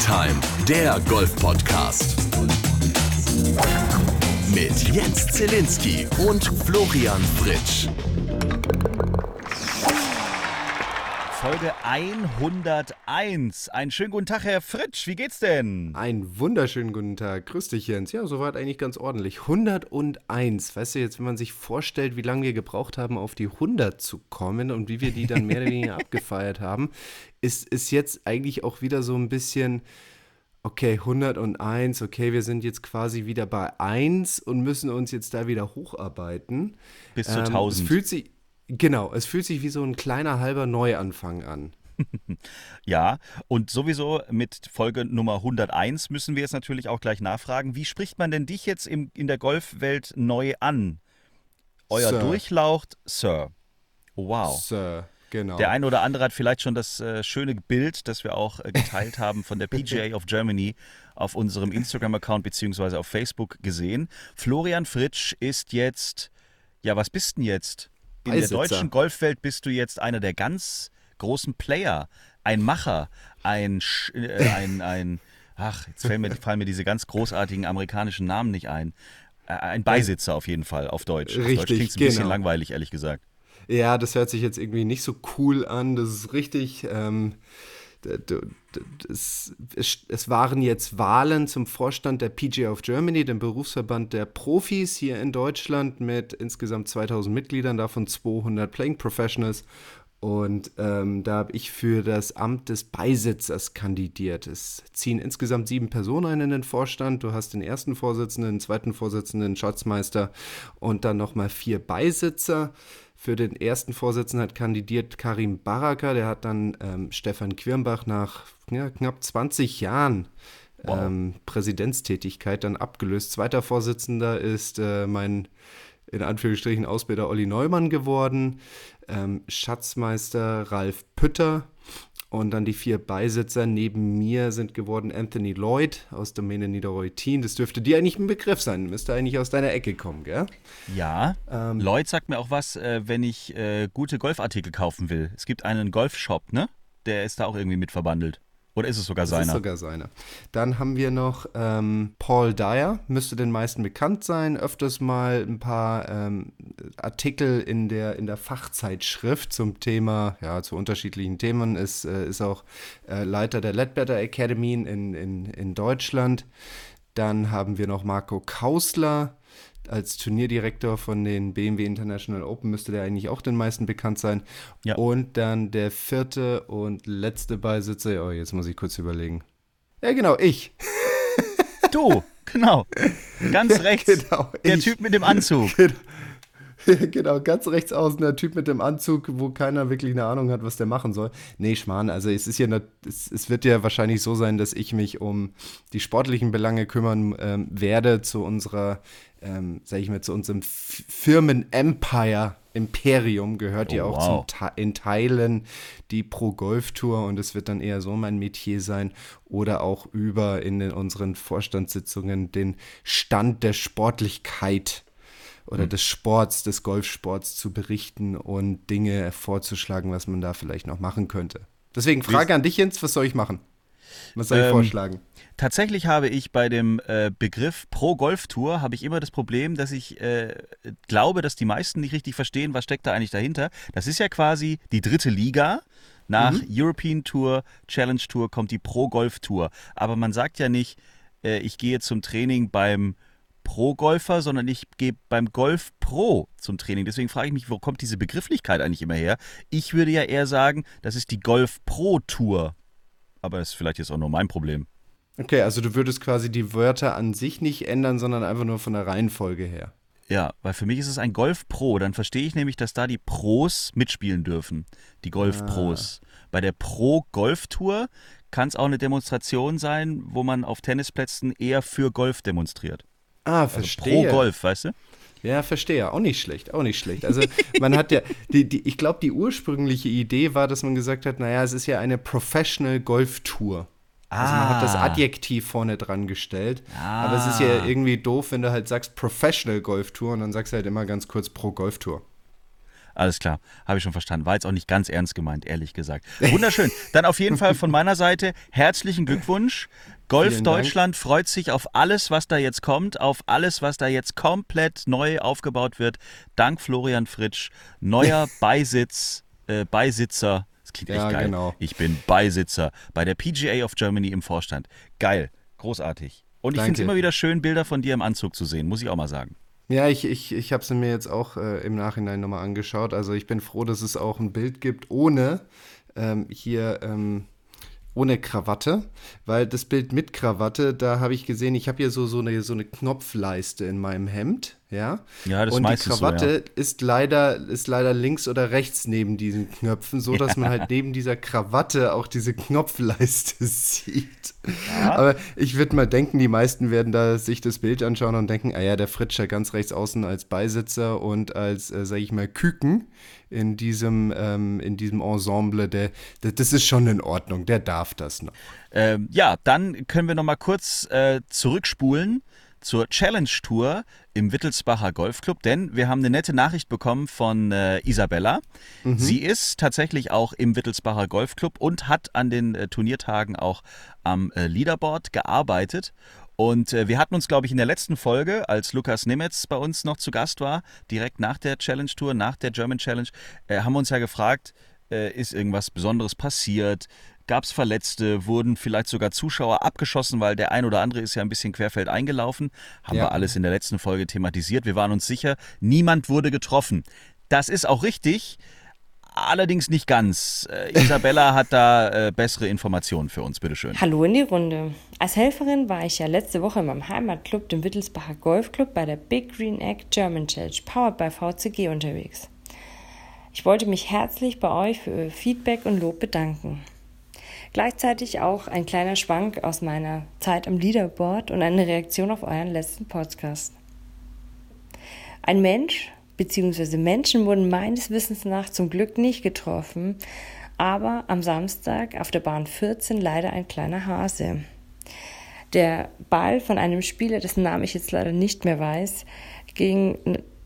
Time, der Golf-Podcast. Mit Jens Zielinski und Florian Fritsch. Folge 101. Einen schönen guten Tag, Herr Fritsch. Wie geht's denn? Einen wunderschönen guten Tag. Grüß dich, Jens. Ja, soweit eigentlich ganz ordentlich. 101. Weißt du jetzt, wenn man sich vorstellt, wie lange wir gebraucht haben, auf die 100 zu kommen und wie wir die dann mehr oder weniger abgefeiert haben, ist, ist jetzt eigentlich auch wieder so ein bisschen, okay, 101, okay, wir sind jetzt quasi wieder bei 1 und müssen uns jetzt da wieder hocharbeiten. Bis zu Ähm, 1000. Es fühlt sich, genau, es fühlt sich wie so ein kleiner halber Neuanfang an. Ja, und sowieso mit Folge Nummer 101 müssen wir jetzt natürlich auch gleich nachfragen. Wie spricht man denn dich jetzt im, in der Golfwelt neu an? Euer Sir. Durchlaucht, Sir. Oh, wow. Sir, genau. Der ein oder andere hat vielleicht schon das äh, schöne Bild, das wir auch äh, geteilt haben von der PGA of Germany auf unserem Instagram-Account beziehungsweise auf Facebook gesehen. Florian Fritsch ist jetzt, ja, was bist denn jetzt? In Beisitzer. der deutschen Golfwelt bist du jetzt einer der ganz großen Player, ein Macher, ein, Sch- äh, ein, ein ach, jetzt fallen mir, fallen mir diese ganz großartigen amerikanischen Namen nicht ein. Äh, Ein Beisitzer auf jeden Fall auf Deutsch. auf Deutsch Richtig, klingt ein bisschen genau. langweilig, ehrlich gesagt. Ja, das hört sich jetzt irgendwie nicht so cool an. Das ist richtig. Ähm, das, es, waren jetzt Wahlen zum Vorstand der PGA of Germany, dem Berufsverband der Profis hier in Deutschland mit insgesamt 2000 Mitgliedern, davon 200 Playing Professionals. Und ähm, da habe ich für das Amt des Beisitzers kandidiert. Es ziehen insgesamt sieben Personen ein in den Vorstand. Du hast den ersten Vorsitzenden, den zweiten Vorsitzenden, Schatzmeister und dann nochmal vier Beisitzer. Für den ersten Vorsitzenden hat kandidiert Karim Baraka. Der hat dann ähm, Stefan Quirnbach nach ja, knapp 20 Jahren ähm, Präsidentstätigkeit dann abgelöst. Zweiter Vorsitzender ist äh, mein in Anführungsstrichen Ausbilder Olli Neumann geworden, ähm, Schatzmeister Ralf Pütter und dann die vier Beisitzer neben mir sind geworden Anthony Lloyd aus Domäne Niederreutin. Das dürfte dir eigentlich ein Begriff sein, müsste eigentlich aus deiner Ecke kommen, gell? Ja, Ähm, Lloyd sagt mir auch was, äh, wenn ich äh, gute Golfartikel kaufen will. Es gibt einen Golfshop, ne? Der ist da auch irgendwie mit verbandelt. Oder ist es sogar Das ist seiner? sogar seiner. Dann haben wir noch ähm, Paul Dyer, müsste den meisten bekannt sein. Öfters mal ein paar ähm, Artikel in der, in der Fachzeitschrift zum Thema, ja, zu unterschiedlichen Themen. Ist, äh, ist auch äh, Leiter der Ledbetter Academy in, in, in Deutschland. Dann haben wir noch Marco Kausler als Turnierdirektor von den BMW International Open, müsste der eigentlich auch den meisten bekannt sein. Ja. Und dann der vierte und letzte Beisitzer, oh, jetzt muss ich kurz überlegen. Ja, genau, ich. Du, genau. Ganz rechts. genau, der ich. Typ mit dem Anzug. genau, ganz rechts außen der Typ mit dem Anzug, wo keiner wirklich eine Ahnung hat, was der machen soll. Nee, Schmarrn, also es ist ja, es, es wird ja wahrscheinlich so sein, dass ich mich um die sportlichen Belange kümmern ähm, werde zu unserer, ähm, sag ich mal, zu unserem Firmen-Empire. Imperium gehört ja Oh, auch wow. in Teilen die Pro-Golf-Tour und es wird dann eher so mein Metier sein oder auch über in unseren Vorstandssitzungen den Stand der Sportlichkeit oder des Sports, des Golfsports zu berichten und Dinge vorzuschlagen, was man da vielleicht noch machen könnte. Deswegen Frage an dich, Jens, was soll ich machen? Was soll ich Ähm, vorschlagen? Tatsächlich habe ich bei dem äh, Begriff Pro Golf Tour habe ich immer das Problem, dass ich äh, glaube, dass die meisten nicht richtig verstehen, was steckt da eigentlich dahinter. Das ist ja quasi die dritte Liga. Nach European Tour, Challenge Tour kommt die Pro Golf Tour. Aber man sagt ja nicht, äh, ich gehe zum Training beim Pro-Golfer, sondern ich gehe beim Golf Pro zum Training. Deswegen frage ich mich, wo kommt diese Begrifflichkeit eigentlich immer her? Ich würde ja eher sagen, das ist die Golf Pro Tour. Aber das ist vielleicht jetzt auch nur mein Problem. Okay, also du würdest quasi die Wörter an sich nicht ändern, sondern einfach nur von der Reihenfolge her. Ja, weil für mich ist es ein Golf Pro. Dann verstehe ich nämlich, dass da die Pros mitspielen dürfen. Die Golf Pros. Bei der Pro Golf Tour kann es auch eine Demonstration sein, wo man auf Tennisplätzen eher für Golf demonstriert. Ah, Also verstehe. Pro Golf, weißt du? Ja, verstehe. Auch nicht schlecht, auch nicht schlecht. Also man hat ja, die, die, ich glaube, die ursprüngliche Idee war, dass man gesagt hat, naja, es ist ja eine Professional Golf Tour. Also man hat das Ah. Adjektiv vorne dran gestellt. Aber es ist ja irgendwie doof, wenn du halt sagst Professional Golf Tour und dann sagst du halt immer ganz kurz Pro Golf Tour. Alles klar, habe ich schon verstanden. War jetzt auch nicht ganz ernst gemeint, ehrlich gesagt. Wunderschön. Dann auf jeden Fall von meiner Seite herzlichen Glückwunsch. Golf. Deutschland freut sich auf alles, was da jetzt kommt, auf alles, was da jetzt komplett neu aufgebaut wird. Dank Florian Fritsch, neuer Beisitz, äh, Beisitzer. Das klingt echt Ja, geil. genau. Ich bin Beisitzer bei der PGA of Germany im Vorstand. Geil, großartig. Und ich finde es immer wieder schön, Bilder von dir im Anzug zu sehen, muss ich auch mal sagen. Ja, ich, ich, ich habe es mir jetzt auch äh, im Nachhinein nochmal angeschaut. Also ich bin froh, dass es auch ein Bild gibt ohne ähm, hier ähm, ohne Krawatte, weil das Bild mit Krawatte, da habe ich gesehen, ich habe hier so, so, eine, so eine Knopfleiste in meinem Hemd, ja. Ja, das Und die meistens so, Krawatte ist, leider, ist leider links oder rechts neben diesen Knöpfen, so dass man halt neben dieser Krawatte auch diese Knopfleiste sieht. Aber ich würde mal denken, die meisten werden da sich das Bild anschauen und denken, ah ja, der Fritscher ganz rechts außen als Beisitzer und als, äh, sage ich mal, Küken in diesem, ähm, in diesem Ensemble, der, der, das ist schon in Ordnung, der darf das noch. Ähm, ja, dann können wir noch mal kurz äh, zurückspulen zur Challenge Tour im Wittelsbacher Golfclub, denn wir haben eine nette Nachricht bekommen von äh, Isabella. Sie ist tatsächlich auch im Wittelsbacher Golfclub und hat an den äh, Turniertagen auch am äh, Leaderboard gearbeitet. Und äh, wir hatten uns, glaube ich, in der letzten Folge, als Lukas Nemetz bei uns noch zu Gast war, direkt nach der Challenge Tour, nach der German Challenge, äh, haben wir uns ja gefragt, äh, ist irgendwas Besonderes passiert? Gab es Verletzte? Wurden vielleicht sogar Zuschauer abgeschossen, weil der ein oder andere ist ja ein bisschen querfeld eingelaufen? Haben Ja. wir alles in der letzten Folge thematisiert. Wir waren uns sicher, niemand wurde getroffen. Das ist auch richtig, allerdings nicht ganz. Äh, Isabella hat da äh, bessere Informationen für uns, bitteschön. Hallo in die Runde. Als Helferin war ich ja letzte Woche in meinem Heimatclub, dem Wittelsbacher Golfclub, bei der Big Green Egg German Challenge, powered by VCG unterwegs. Ich wollte mich herzlich bei euch für euer Feedback und Lob bedanken. Gleichzeitig auch ein kleiner Schwank aus meiner Zeit am Leaderboard und eine Reaktion auf euren letzten Podcast. Ein Mensch bzw. Menschen wurden meines Wissens nach zum Glück nicht getroffen, aber am Samstag auf der Bahn 14 leider ein kleiner Hase. Der Ball von einem Spieler, dessen Namen ich jetzt leider nicht mehr weiß, ging,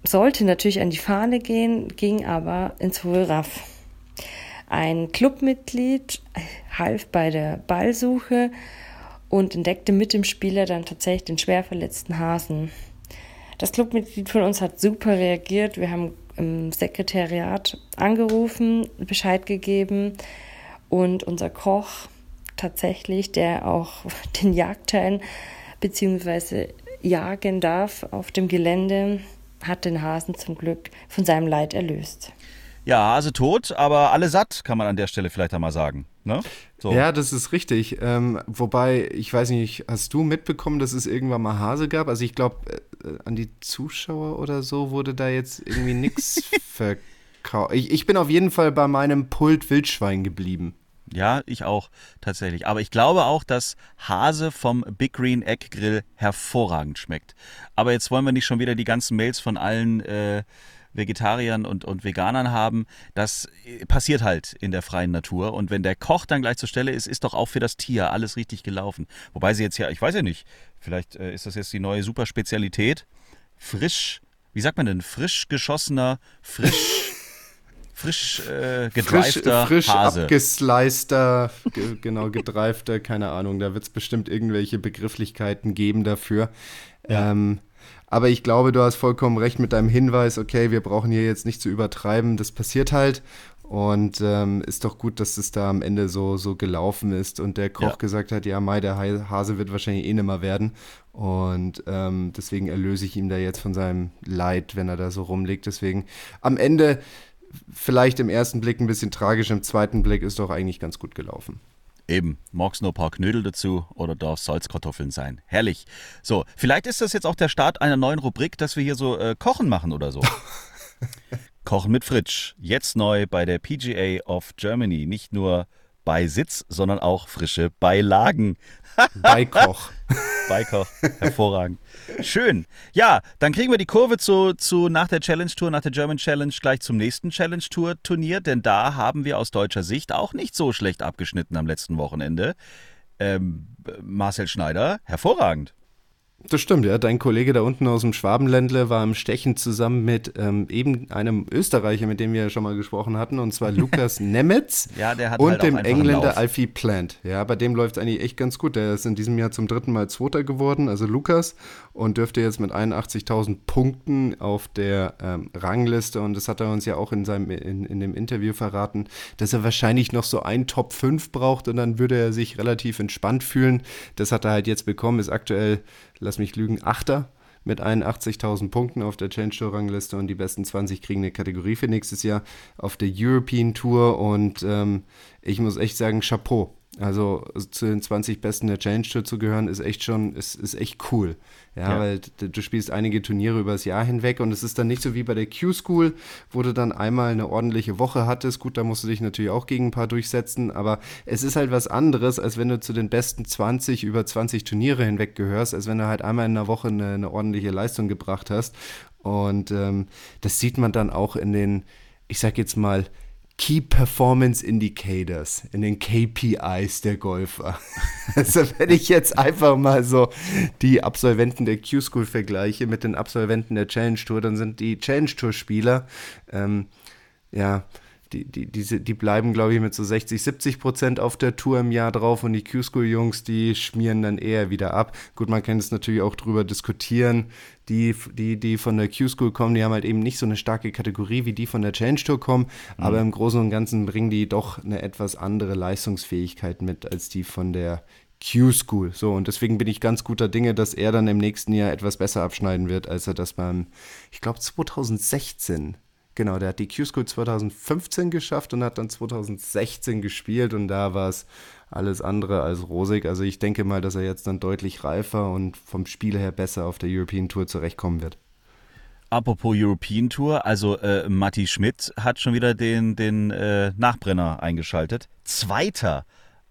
sollte natürlich an die Fahne gehen, ging aber ins hohe Raff. Ein Clubmitglied half bei der Ballsuche und entdeckte mit dem Spieler dann tatsächlich den schwer verletzten Hasen. Das Clubmitglied von uns hat super reagiert. Wir haben im Sekretariat angerufen, Bescheid gegeben und unser Koch tatsächlich, der auch den Jagdteil bzw. jagen darf auf dem Gelände, hat den Hasen zum Glück von seinem Leid erlöst. Ja, Hase tot, aber alle satt, kann man an der Stelle vielleicht einmal sagen. Ne? So. Ja, das ist richtig. Ähm, wobei, ich weiß nicht, hast du mitbekommen, dass es irgendwann mal Hase gab? Also ich glaube, äh, an die Zuschauer oder so wurde da jetzt irgendwie nichts verkauft. Ich, ich bin auf jeden Fall bei meinem Pult Wildschwein geblieben. Ja, ich auch tatsächlich. Aber ich glaube auch, dass Hase vom Big Green Egg Grill hervorragend schmeckt. Aber jetzt wollen wir nicht schon wieder die ganzen Mails von allen äh, Vegetariern und, und Veganern haben. Das äh, passiert halt in der freien Natur. Und wenn der Koch dann gleich zur Stelle ist, ist doch auch für das Tier alles richtig gelaufen. Wobei sie jetzt ja, ich weiß ja nicht, vielleicht äh, ist das jetzt die neue Superspezialität. Frisch, wie sagt man denn, frisch geschossener, frisch. Frisch äh, Frisch, gedreifter frisch Hase. abgeslicer, ge genau, gedreifter, keine Ahnung. Da wird es bestimmt irgendwelche Begrifflichkeiten geben dafür. Ähm, aber ich glaube, du hast vollkommen recht mit deinem Hinweis, okay, wir brauchen hier jetzt nicht zu übertreiben, das passiert halt. Und ähm, ist doch gut, dass es da am Ende so, so gelaufen ist und der Koch Ja. gesagt hat, ja, Mai, der Hase wird wahrscheinlich eh nimmer werden. Und ähm, deswegen erlöse ich ihm da jetzt von seinem Leid, wenn er da so rumliegt. Deswegen am Ende vielleicht im ersten Blick ein bisschen tragisch, im zweiten Blick ist doch eigentlich ganz gut gelaufen. Eben, magst noch ein paar Knödel dazu oder darf Salzkartoffeln sein. Herrlich. So, vielleicht ist das jetzt auch der Start einer neuen Rubrik, dass wir hier so äh, Kochen machen oder so. Kochen mit Fritsch. Jetzt neu bei der PGA of Germany. Nicht nur bei Sitz, sondern auch frische Beilagen. Beikoch. Beikoch, hervorragend. Schön. Ja, dann kriegen wir die Kurve zu, zu nach der Challenge Tour, nach der German Challenge gleich zum nächsten Challenge Tour Turnier, denn da haben wir aus deutscher Sicht auch nicht so schlecht abgeschnitten am letzten Wochenende. Ähm, Marcel Schneider, hervorragend. Das stimmt, ja. Dein Kollege da unten aus dem Schwabenländle war im Stechen zusammen mit ähm, eben einem Österreicher, mit dem wir ja schon mal gesprochen hatten, und zwar Lukas Nemetz ja, der hat und halt dem einen Engländer. Alfie Plant. Ja, bei dem läuft es eigentlich echt ganz gut. Der ist in diesem Jahr zum dritten Mal Zweiter geworden, also Lukas, und dürfte jetzt mit 81.000 Punkten auf der ähm, Rangliste, und das hat er uns ja auch in, seinem, in, in dem Interview verraten, dass er wahrscheinlich noch so ein Top 5 braucht und dann würde er sich relativ entspannt fühlen. Das hat er halt jetzt bekommen, ist aktuell lass mich lügen, Achter mit 81.000 Punkten auf der Change Tour Rangliste und die besten 20 kriegen eine Kategorie für nächstes Jahr auf der European Tour und ähm, ich muss echt sagen, Chapeau. Also zu den 20 Besten der Challenge Tour zu gehören, ist echt schon, ist, ist echt cool. Ja, Ja. weil d- du spielst einige Turniere übers Jahr hinweg und es ist dann nicht so wie bei der Q-School, wo du dann einmal eine ordentliche Woche hattest. Gut, da musst du dich natürlich auch gegen ein paar durchsetzen, aber es ist halt was anderes, als wenn du zu den besten 20 über 20 Turniere hinweg gehörst, als wenn du halt einmal in einer Woche eine, eine ordentliche Leistung gebracht hast. Und ähm, das sieht man dann auch in den, ich sag jetzt mal, Key Performance Indicators, in den KPIs der Golfer. Also wenn ich jetzt einfach mal so die Absolventen der Q-School vergleiche mit den Absolventen der Challenge Tour, dann sind die Challenge Tour Spieler, ähm, ja, die, die, diese, die bleiben, glaube ich, mit so 60, 70 Prozent auf der Tour im Jahr drauf und die Q-School-Jungs, die schmieren dann eher wieder ab. Gut, man kann es natürlich auch drüber diskutieren. Die, die, die von der Q-School kommen, die haben halt eben nicht so eine starke Kategorie wie die von der Challenge Tour kommen, aber im Großen und Ganzen bringen die doch eine etwas andere Leistungsfähigkeit mit als die von der Q-School. So, und deswegen bin ich ganz guter Dinge, dass er dann im nächsten Jahr etwas besser abschneiden wird, als er das beim, ich glaube, 2016 Genau, der hat die Q-School 2015 geschafft und hat dann 2016 gespielt und da war es alles andere als rosig. Also ich denke mal, dass er jetzt dann deutlich reifer und vom Spiel her besser auf der European Tour zurechtkommen wird. Apropos European Tour, also äh, Matti Schmidt hat schon wieder den, den äh, Nachbrenner eingeschaltet. Zweiter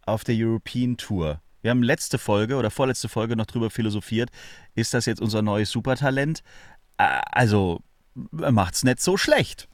auf der European Tour. Wir haben letzte Folge oder vorletzte Folge noch drüber philosophiert. Ist das jetzt unser neues Supertalent? Äh, also macht's nicht so schlecht.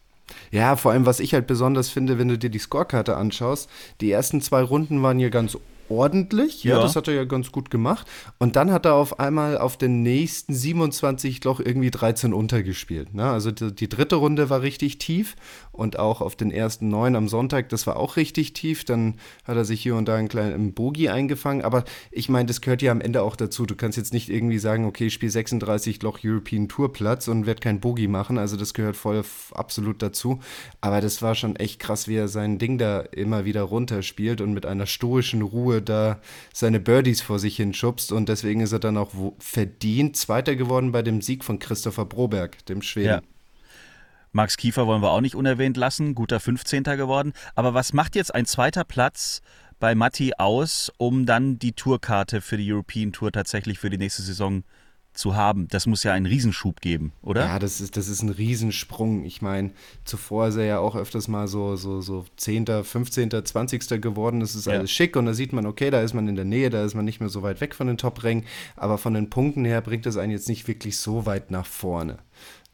Ja, vor allem, was ich halt besonders finde, wenn du dir die Scorekarte anschaust, die ersten zwei Runden waren ja ganz ordentlich. Ja, Ja. das hat er ja ganz gut gemacht. Und dann hat er auf einmal auf den nächsten 27 Loch irgendwie 13 untergespielt. Ne? Also die, die dritte Runde war richtig tief und auch auf den ersten neun am Sonntag, das war auch richtig tief. Dann hat er sich hier und da einen kleinen Bogie eingefangen. Aber ich meine, das gehört ja am Ende auch dazu. Du kannst jetzt nicht irgendwie sagen, okay, ich spiele 36 Loch European Tour Platz und werde kein Bogie machen. Also das gehört voll absolut dazu. Aber das war schon echt krass, wie er sein Ding da immer wieder runterspielt und mit einer stoischen Ruhe da seine Birdies vor sich hin schubst. Und deswegen ist er dann auch verdient Zweiter geworden bei dem Sieg von Christopher Broberg, dem Schweden. Ja. Max Kiefer wollen wir auch nicht unerwähnt lassen, guter 15. geworden. Aber was macht jetzt ein zweiter Platz bei Matti aus, um dann die Tourkarte für die European Tour tatsächlich für die nächste Saison zu haben? Das muss ja einen Riesenschub geben, oder? Ja, das ist, das ist ein Riesensprung. Ich meine, zuvor ist er ja auch öfters mal so, so, so 10., 15., 20. geworden. Das ist Ja. alles schick und da sieht man, okay, da ist man in der Nähe, da ist man nicht mehr so weit weg von den Top-Rängen. Aber von den Punkten her bringt es einen jetzt nicht wirklich so weit nach vorne.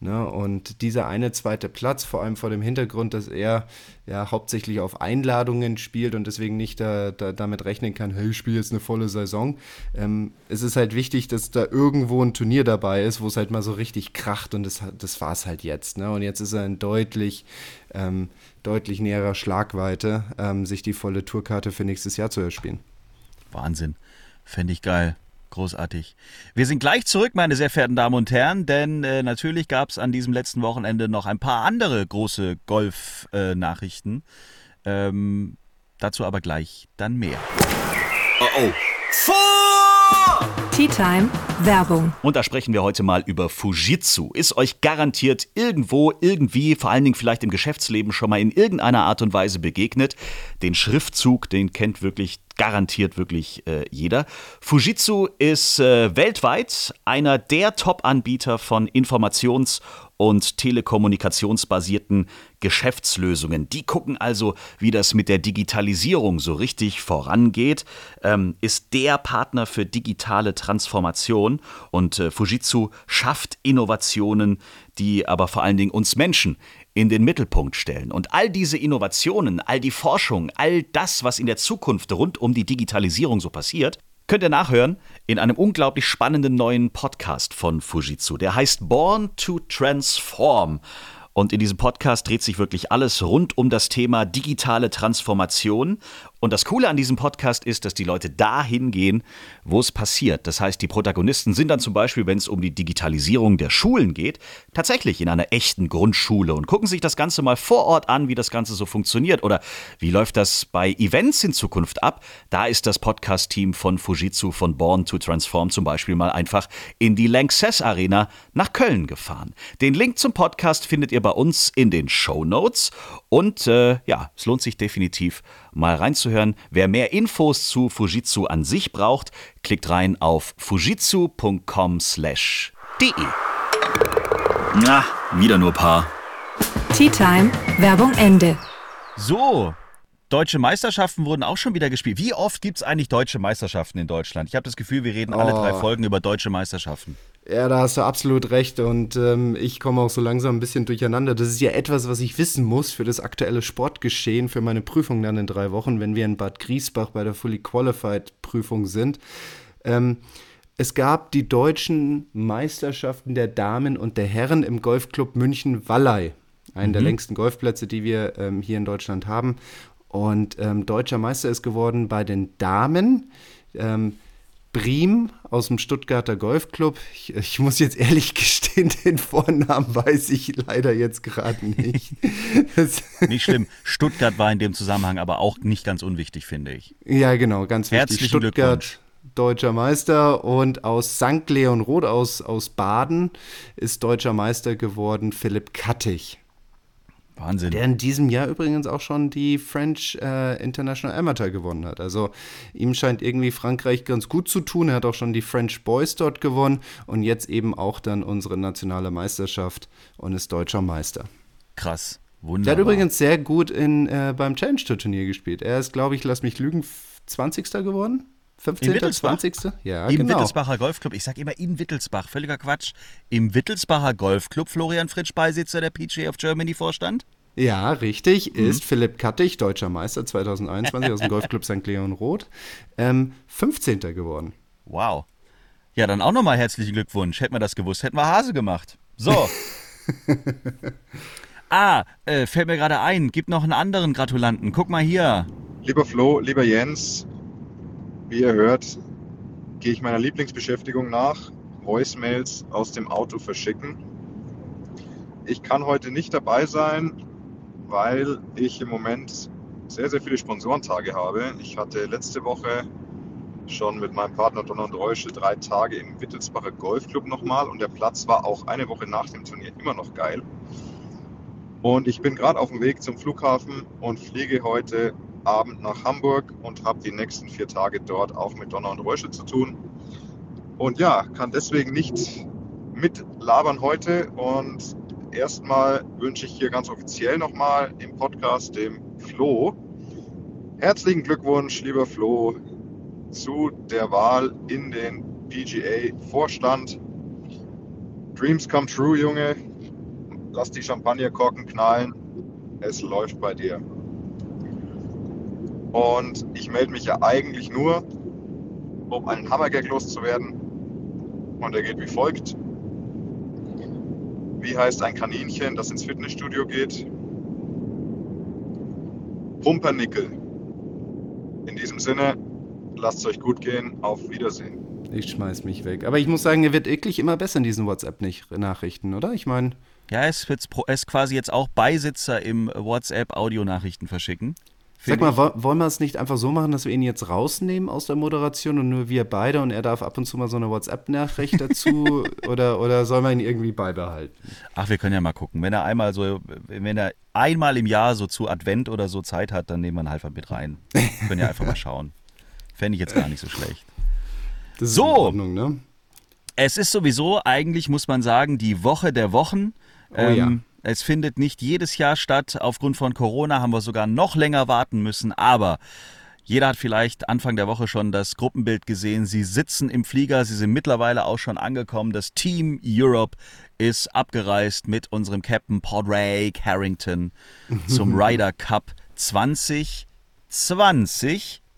Ne? Und dieser eine zweite Platz, vor allem vor dem Hintergrund, dass er ja hauptsächlich auf Einladungen spielt und deswegen nicht da, da, damit rechnen kann, hey, ich spiele jetzt eine volle Saison. Ähm, es ist halt wichtig, dass da irgendwo ein Turnier dabei ist, wo es halt mal so richtig kracht und das, das war es halt jetzt. Ne? Und jetzt ist er in deutlich, ähm, deutlich näherer Schlagweite, ähm, sich die volle Tourkarte für nächstes Jahr zu erspielen. Wahnsinn. Fände ich geil. Großartig. Wir sind gleich zurück, meine sehr verehrten Damen und Herren, denn äh, natürlich gab es an diesem letzten Wochenende noch ein paar andere große Golf-Nachrichten. ähm, dazu aber gleich dann mehr. Tea Time Werbung. Und da sprechen wir heute mal über Fujitsu. Ist euch garantiert irgendwo, irgendwie, vor allen Dingen vielleicht im Geschäftsleben schon mal in irgendeiner Art und Weise begegnet. Den Schriftzug, den kennt wirklich garantiert wirklich äh, jeder. Fujitsu ist äh, weltweit einer der Top-Anbieter von Informations- und telekommunikationsbasierten Geschäftslösungen. Die gucken also, wie das mit der Digitalisierung so richtig vorangeht, ähm, ist der Partner für digitale Transformation und äh, Fujitsu schafft Innovationen, die aber vor allen Dingen uns Menschen in den Mittelpunkt stellen. Und all diese Innovationen, all die Forschung, all das, was in der Zukunft rund um die Digitalisierung so passiert, Könnt ihr nachhören in einem unglaublich spannenden neuen Podcast von Fujitsu. Der heißt Born to Transform. Und in diesem Podcast dreht sich wirklich alles rund um das Thema digitale Transformation. Und das Coole an diesem Podcast ist, dass die Leute dahin gehen, wo es passiert. Das heißt, die Protagonisten sind dann zum Beispiel, wenn es um die Digitalisierung der Schulen geht, tatsächlich in einer echten Grundschule und gucken sich das Ganze mal vor Ort an, wie das Ganze so funktioniert. Oder wie läuft das bei Events in Zukunft ab? Da ist das Podcast-Team von Fujitsu von Born to Transform zum Beispiel mal einfach in die Lanxess Arena nach Köln gefahren. Den Link zum Podcast findet ihr bei uns in den Show Notes. Und äh, ja, es lohnt sich definitiv mal reinzuhören. Wer mehr Infos zu Fujitsu an sich braucht, klickt rein auf fujitsu.com/de. Na, wieder nur Paar. Tea Time, Werbung Ende. So, deutsche Meisterschaften wurden auch schon wieder gespielt. Wie oft gibt es eigentlich deutsche Meisterschaften in Deutschland? Ich habe das Gefühl, wir reden alle Oh. drei Folgen über deutsche Meisterschaften. Ja, da hast du absolut recht und ähm, ich komme auch so langsam ein bisschen durcheinander. Das ist ja etwas, was ich wissen muss für das aktuelle Sportgeschehen, für meine Prüfung dann in drei Wochen, wenn wir in Bad Griesbach bei der Fully Qualified Prüfung sind. Ähm, es gab die deutschen Meisterschaften der Damen und der Herren im Golfclub München-Wallei. Einen der längsten Golfplätze, die wir ähm, hier in Deutschland haben. Und ähm, deutscher Meister ist geworden bei den Damen. Ähm, Briem aus dem Stuttgarter Golfclub. Ich, ich muss jetzt ehrlich gestehen, den Vornamen weiß ich leider jetzt gerade nicht. Nicht schlimm. Stuttgart war in dem Zusammenhang aber auch nicht ganz unwichtig, finde ich. ja, genau, ganz wichtig. Herzlichen Stuttgart, Glückwunsch. deutscher Meister und aus St. Leon Roth aus, aus Baden ist deutscher Meister geworden Philipp Kattig. Wahnsinn. Der in diesem Jahr übrigens auch schon die French äh, International Amateur gewonnen hat. Also ihm scheint irgendwie Frankreich ganz gut zu tun. Er hat auch schon die French Boys dort gewonnen und jetzt eben auch dann unsere nationale Meisterschaft und ist deutscher Meister. Krass. Der Wunderbar. hat übrigens sehr gut in, äh, beim Challenge Tour Turnier gespielt. Er ist, glaube ich, lass mich lügen, f- 20. geworden? 15. Wittelsbach? 20. Ja, Im genau. Wittelsbacher Golfclub, ich sage immer in Wittelsbach, völliger Quatsch. Im Wittelsbacher Golfclub Florian Fritsch Beisitzer der PGA of Germany Vorstand? Ja, richtig, Mhm. ist Philipp Kattig, deutscher Meister 2021 aus dem Golfclub St. Leon Roth, ähm, 15. geworden. Wow. Ja, dann auch nochmal herzlichen Glückwunsch. Hätten wir das gewusst, hätten wir Hase gemacht. So. ah, äh, fällt mir gerade ein, gibt noch einen anderen Gratulanten. Guck mal hier. Lieber Flo, lieber Jens, wie ihr hört, gehe ich meiner Lieblingsbeschäftigung nach, Voicemails aus dem Auto verschicken. Ich kann heute nicht dabei sein, weil ich im Moment sehr, sehr viele Sponsorentage habe. Ich hatte letzte Woche schon mit meinem Partner Donner und Reuschel drei Tage im Wittelsbacher Golfclub nochmal und der Platz war auch eine Woche nach dem Turnier immer noch geil. Und ich bin gerade auf dem Weg zum Flughafen und fliege heute Abend nach Hamburg und habe die nächsten vier Tage dort auch mit Donner und Reuschel zu tun. Und ja, kann deswegen nicht mitlabern heute. Und erstmal wünsche ich hier ganz offiziell nochmal im Podcast dem Flo herzlichen Glückwunsch, lieber Flo, zu der Wahl in den PGA-Vorstand. Dreams come true, Junge. Lass die Champagnerkorken knallen. Es läuft bei dir. Und ich melde mich ja eigentlich nur, um einen Hammergag loszuwerden. Und der geht wie folgt. Wie heißt ein Kaninchen, das ins Fitnessstudio geht? Pumpernickel. In diesem Sinne, lasst es euch gut gehen. Auf Wiedersehen. Ich schmeiß mich weg. Aber ich muss sagen, er wird wirklich immer besser in diesen WhatsApp-Nachrichten, oder? Ich meine, Ja, er ist quasi jetzt auch Beisitzer im WhatsApp-Audionachrichten verschicken. Sag mal, wo- wollen wir es nicht einfach so machen, dass wir ihn jetzt rausnehmen aus der Moderation und nur wir beide und er darf ab und zu mal so eine WhatsApp-Nachricht dazu oder, oder soll man ihn irgendwie beibehalten? Ach, wir können ja mal gucken. Wenn er einmal so, wenn er einmal im Jahr so zu Advent oder so Zeit hat, dann nehmen wir ihn einfach mit rein. können ja einfach mal schauen. Fände ich jetzt gar nicht so schlecht. Das ist So. Ordnung, ne? Es ist sowieso eigentlich, muss man sagen, die Woche der Wochen. Oh ja. Es findet nicht jedes Jahr statt. Aufgrund von Corona haben wir sogar noch länger warten müssen. Aber jeder hat vielleicht Anfang der Woche schon das Gruppenbild gesehen. Sie sitzen im Flieger. Sie sind mittlerweile auch schon angekommen. Das Team Europe ist abgereist mit unserem Captain Padraig Harrington zum Ryder Cup 20,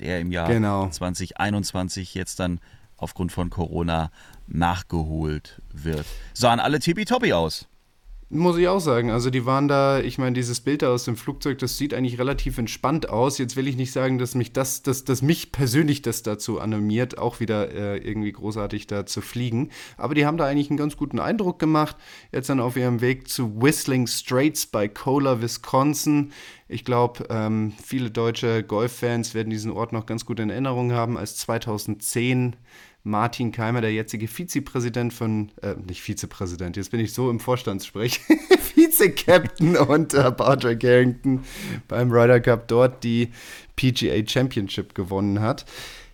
der im Jahr Genau. 2021 jetzt dann aufgrund von Corona nachgeholt wird. Sahen alle tippitoppi aus. Muss ich auch sagen. Also die waren da, ich meine, dieses Bild da aus dem Flugzeug, das sieht eigentlich relativ entspannt aus. Jetzt will ich nicht sagen, dass mich das, dass, dass mich persönlich das dazu animiert, auch wieder äh, irgendwie großartig da zu fliegen. Aber die haben da eigentlich einen ganz guten Eindruck gemacht. Jetzt dann auf ihrem Weg zu Whistling Straits bei Kohler, Wisconsin. Ich glaube, ähm, viele deutsche Golffans werden diesen Ort noch ganz gut in Erinnerung haben, als 2010 Martin Keimer, der jetzige Vizepräsident von, äh, nicht Vizepräsident, jetzt bin ich so im Vorstandssprech, Vize-Captain unter Patrick Harrington beim Ryder Cup dort die PGA Championship gewonnen hat.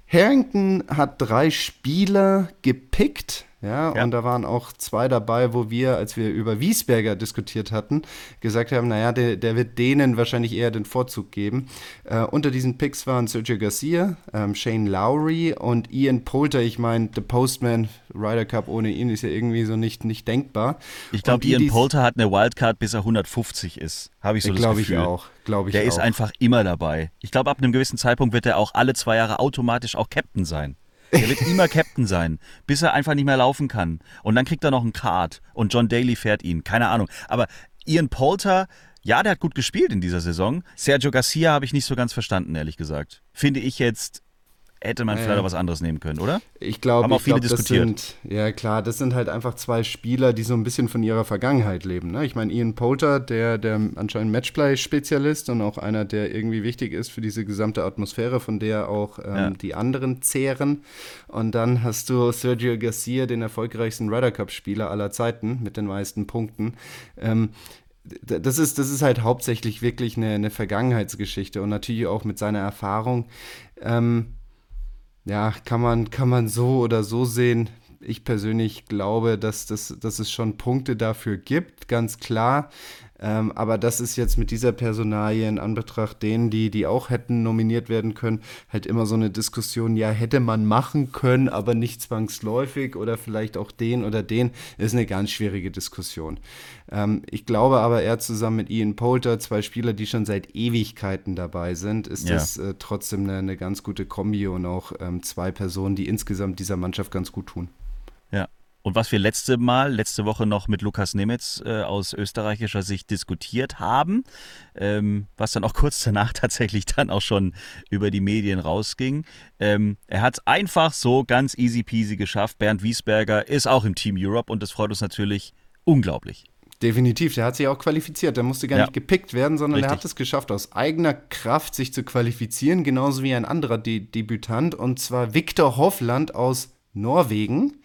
Harrington hat drei Spieler gepickt, ja, Ja. und da waren auch zwei dabei, wo wir, als wir über Wiesberger diskutiert hatten, gesagt haben, naja, der, der wird denen wahrscheinlich eher den Vorzug geben. Äh, unter diesen Picks waren Sergio Garcia, ähm, Shane Lowry und Ian Poulter. Ich meine, The Postman, Ryder Cup ohne ihn ist ja irgendwie so nicht, nicht denkbar. Ich glaube, Ian Polter hat eine Wildcard, bis er 150 ist. Habe ich so das Glaube ich Gefühl. auch. Glaube ich Der auch. ist einfach immer dabei. Ich glaube, ab einem gewissen Zeitpunkt wird er auch alle zwei Jahre automatisch auch Captain sein. Der wird immer Captain sein, bis er einfach nicht mehr laufen kann. Und dann kriegt er noch einen Card und John Daly fährt ihn. Keine Ahnung. Aber Ian Poulter, ja, der hat gut gespielt in dieser Saison. Sergio Garcia habe ich nicht so ganz verstanden, ehrlich gesagt. Finde ich jetzt, hätte man Ja. vielleicht auch was anderes nehmen können, oder? Ich glaube, Haben auch viele glaub, das diskutiert. sind, ja klar, das sind halt einfach zwei Spieler, die so ein bisschen von ihrer Vergangenheit leben. Ne? Ich meine, Ian Poulter, der, der anscheinend Matchplay-Spezialist und auch einer, der irgendwie wichtig ist für diese gesamte Atmosphäre, von der auch ähm, Ja. die anderen zehren. Und dann hast du Sergio Garcia, den erfolgreichsten Ryder Cup-Spieler aller Zeiten mit den meisten Punkten. Ähm, das ist, das ist halt hauptsächlich wirklich eine, eine Vergangenheitsgeschichte und natürlich auch mit seiner Erfahrung. Ähm, ja, kann man, kann man so oder so sehen. Ich persönlich glaube, dass, das, dass es schon Punkte dafür gibt, ganz klar. Ähm, aber das ist jetzt mit dieser Personalie in Anbetracht denen, die, die auch hätten nominiert werden können, halt immer so eine Diskussion, ja, hätte man machen können, aber nicht zwangsläufig oder vielleicht auch den oder den, ist eine ganz schwierige Diskussion. Ähm, ich glaube aber, er zusammen mit Ian Poulter, zwei Spieler, die schon seit Ewigkeiten dabei sind, ist Ja. das äh, trotzdem eine, eine ganz gute Kombi und auch ähm, zwei Personen, die insgesamt dieser Mannschaft ganz gut tun. Ja. Und was wir letzte Mal, letzte Woche noch mit Lukas Nemetz äh, aus österreichischer Sicht diskutiert haben, ähm, was dann auch kurz danach tatsächlich dann auch schon über die Medien rausging. Ähm, er hat es einfach so ganz easy peasy geschafft. Bernd Wiesberger ist auch im Team Europe und das freut uns natürlich unglaublich. Definitiv, der hat sich auch qualifiziert. Der musste gar Ja. nicht gepickt werden, sondern er Richtig. hat es geschafft, aus eigener Kraft sich zu qualifizieren, genauso wie ein anderer De Debütant, und zwar Viktor Hovland aus Norwegen.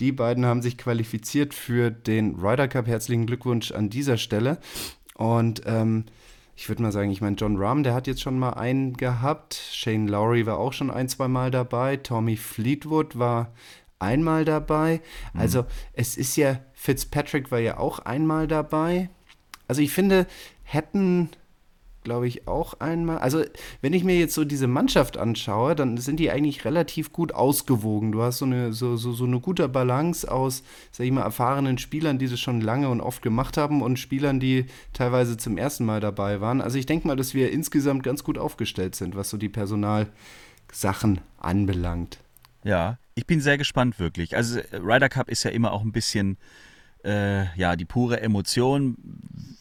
Die beiden haben sich qualifiziert für den Ryder Cup. Herzlichen Glückwunsch an dieser Stelle. Und ähm, ich würde mal sagen, ich meine, John Rahm, der hat jetzt schon mal einen gehabt. Shane Lowry war auch schon ein, zwei Mal dabei. Tommy Fleetwood war einmal dabei. Also es ist ja, Fitzpatrick war ja auch einmal dabei. Also ich finde, hätten, glaube ich, auch einmal. Also wenn ich mir jetzt so diese Mannschaft anschaue, dann sind die eigentlich relativ gut ausgewogen. Du hast so eine, so, so, so eine gute Balance aus, sag ich mal, erfahrenen Spielern, die das schon lange und oft gemacht haben und Spielern, die teilweise zum ersten Mal dabei waren. Also ich denke mal, dass wir insgesamt ganz gut aufgestellt sind, was so die Personalsachen anbelangt. Ja, ich bin sehr gespannt wirklich. Also Ryder Cup ist ja immer auch ein bisschen, äh, ja, die pure Emotion.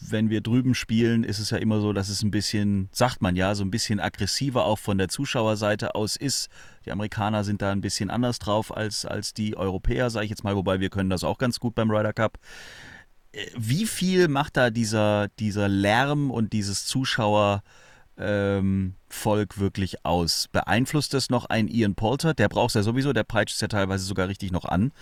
Wenn wir drüben spielen, ist es ja immer so, dass es ein bisschen, sagt man ja, so ein bisschen aggressiver auch von der Zuschauerseite aus ist. Die Amerikaner sind da ein bisschen anders drauf als, als die Europäer, sage ich jetzt mal, wobei wir können das auch ganz gut beim Ryder Cup. Äh, Wie viel macht da dieser, dieser Lärm und dieses Zuschauer ähm, wirklich aus? Beeinflusst das noch ein Ian Poulter? Der braucht es ja sowieso, der peitscht es ja teilweise sogar richtig noch an.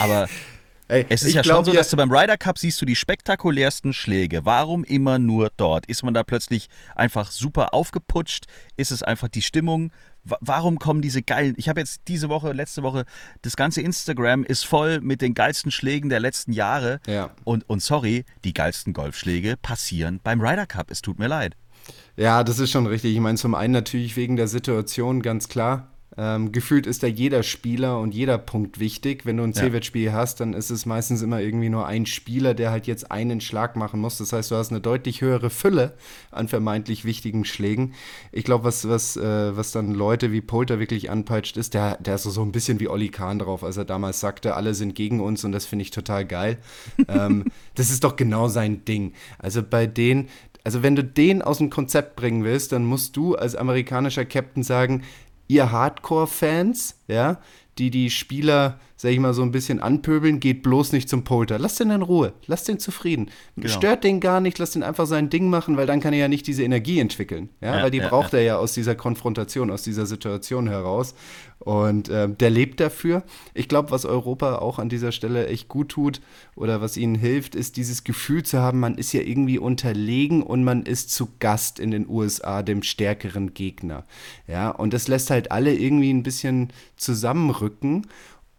Aber Ey, es ist ja schon glaub, so, ihr- dass du beim Ryder Cup siehst du die spektakulärsten Schläge. Warum immer nur dort? Ist man da plötzlich einfach super aufgeputscht? Ist es einfach die Stimmung? Wa- Warum kommen diese geilen? Ich habe jetzt diese Woche, letzte Woche, das ganze Instagram ist voll mit den geilsten Schlägen der letzten Jahre. Ja. Und, und sorry, die geilsten Golfschläge passieren beim Ryder Cup. Es tut mir leid. Ja, das ist schon richtig. Ich meine, zum einen natürlich wegen der Situation, ganz klar. Ähm, gefühlt ist da jeder Spieler und jeder Punkt wichtig. Wenn du ein Ja. C-Wett-Spiel hast, dann ist es meistens immer irgendwie nur ein Spieler, der halt jetzt einen Schlag machen muss. Das heißt, du hast eine deutlich höhere Fülle an vermeintlich wichtigen Schlägen. Ich glaube, was, was, äh, was dann Leute wie Polter wirklich anpeitscht, ist, der, der ist so, so ein bisschen wie Olli Kahn drauf, als er damals sagte, alle sind gegen uns und das finde ich total geil. ähm, das ist doch genau sein Ding. Also bei denen, also wenn du den aus dem Konzept bringen willst, dann musst du als amerikanischer Captain sagen, ihr Hardcore-Fans, ja, die die Spieler, sag ich mal, so ein bisschen anpöbeln, geht bloß nicht zum Polter. Lasst den in Ruhe, lasst den zufrieden. Genau. Stört den gar nicht, lasst den einfach sein Ding machen, weil dann kann er ja nicht diese Energie entwickeln. Ja, Ja, weil die ja, braucht er ja aus dieser Konfrontation, aus dieser Situation heraus. Und ähm, der lebt dafür. Ich glaube, was Europa auch an dieser Stelle echt gut tut oder was ihnen hilft, ist dieses Gefühl zu haben, man ist ja irgendwie unterlegen und man ist zu Gast in den USA, dem stärkeren Gegner. Ja, und das lässt halt alle irgendwie ein bisschen zusammenrücken.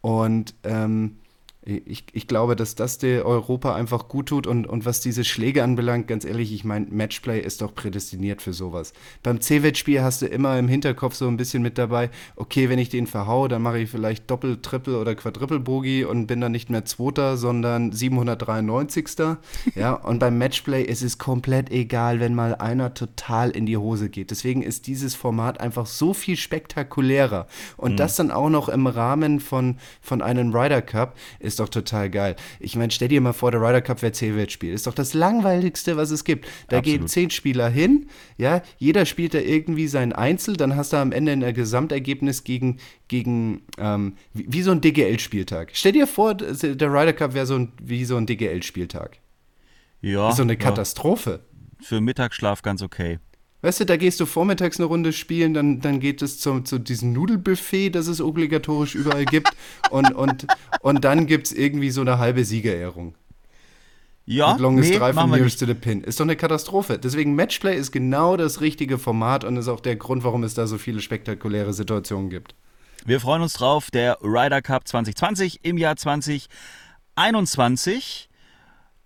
Und ähm, ich, ich glaube, dass das der Europa einfach gut tut und, und was diese Schläge anbelangt, ganz ehrlich, ich meine, Matchplay ist doch prädestiniert für sowas. Beim C-Wett-Spiel hast du immer im Hinterkopf so ein bisschen mit dabei, okay, wenn ich den verhaue, dann mache ich vielleicht Doppel-, Triple- oder Quadruple-Bogie und bin dann nicht mehr Zweiter, sondern 793. Ja, und beim Matchplay ist es komplett egal, wenn mal einer total in die Hose geht. Deswegen ist dieses Format einfach so viel spektakulärer. Und das dann auch noch im Rahmen von, von einem Ryder Cup ist doch total geil. Ich meine, stell dir mal vor, der Ryder Cup wäre C-Welt-Spiel. Ist doch das langweiligste, was es gibt. Da Absolut. gehen zehn Spieler hin, ja, jeder spielt da irgendwie sein Einzel, dann hast du am Ende ein Gesamtergebnis gegen, gegen ähm, wie, wie so ein DGL-Spieltag. Stell dir vor, der Ryder Cup wäre so ein, wie so ein DGL-Spieltag. Ja, so eine ja. Katastrophe. Für Mittagsschlaf ganz okay. Weißt du, da gehst du vormittags eine Runde spielen, dann, dann geht es zum, zu diesem Nudelbuffet, das es obligatorisch überall gibt. Und, und, und dann gibt es irgendwie so eine halbe Siegerehrung. Ja, Mit Longest nee, Drive wir Nearest to the Pin. Ist doch eine Katastrophe. Deswegen Matchplay ist genau das richtige Format und ist auch der Grund, warum es da so viele spektakuläre Situationen gibt. Wir freuen uns drauf, der Ryder Cup 2020 im Jahr 2021.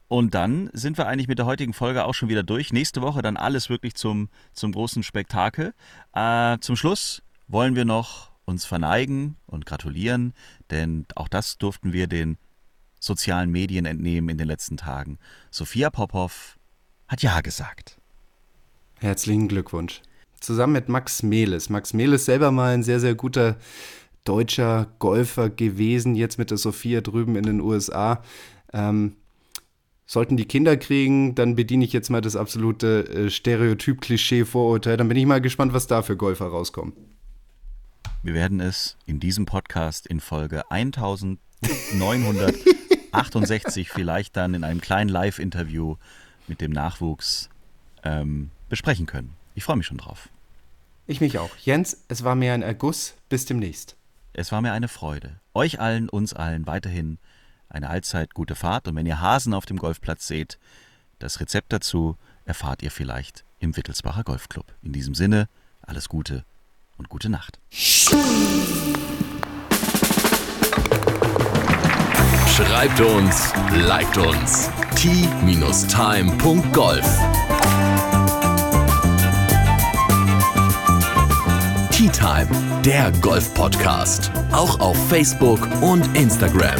Und dann sind wir eigentlich mit der heutigen Folge auch schon wieder durch. Nächste Woche dann alles wirklich zum, zum großen Spektakel. Äh, zum Schluss wollen wir noch uns verneigen und gratulieren, denn auch das durften wir den sozialen Medien entnehmen in den letzten Tagen. Sophia Popov hat Ja gesagt. Herzlichen Glückwunsch. Zusammen mit Max Meles. Max Meles selber mal ein sehr, sehr guter deutscher Golfer gewesen, jetzt mit der Sophia drüben in den USA. Ähm, sollten die Kinder kriegen, dann bediene ich jetzt mal das absolute äh, Stereotyp-Klischee-Vorurteil. Dann bin ich mal gespannt, was da für Golfer rauskommen. Wir werden es in diesem Podcast in Folge 1968 vielleicht dann in einem kleinen Live-Interview mit dem Nachwuchs ähm, besprechen können. Ich freue mich schon drauf. Ich mich auch. Jens, es war mir ein Erguss. Bis demnächst. Es war mir eine Freude. Euch allen, uns allen weiterhin eine allzeit gute Fahrt. Und wenn ihr Hasen auf dem Golfplatz seht, das Rezept dazu erfahrt ihr vielleicht im Wittelsbacher Golfclub. In diesem Sinne, alles Gute und gute Nacht. Schreibt uns, liked uns. t-time.golf Tea Time, der Golf-Podcast. Auch auf Facebook und Instagram.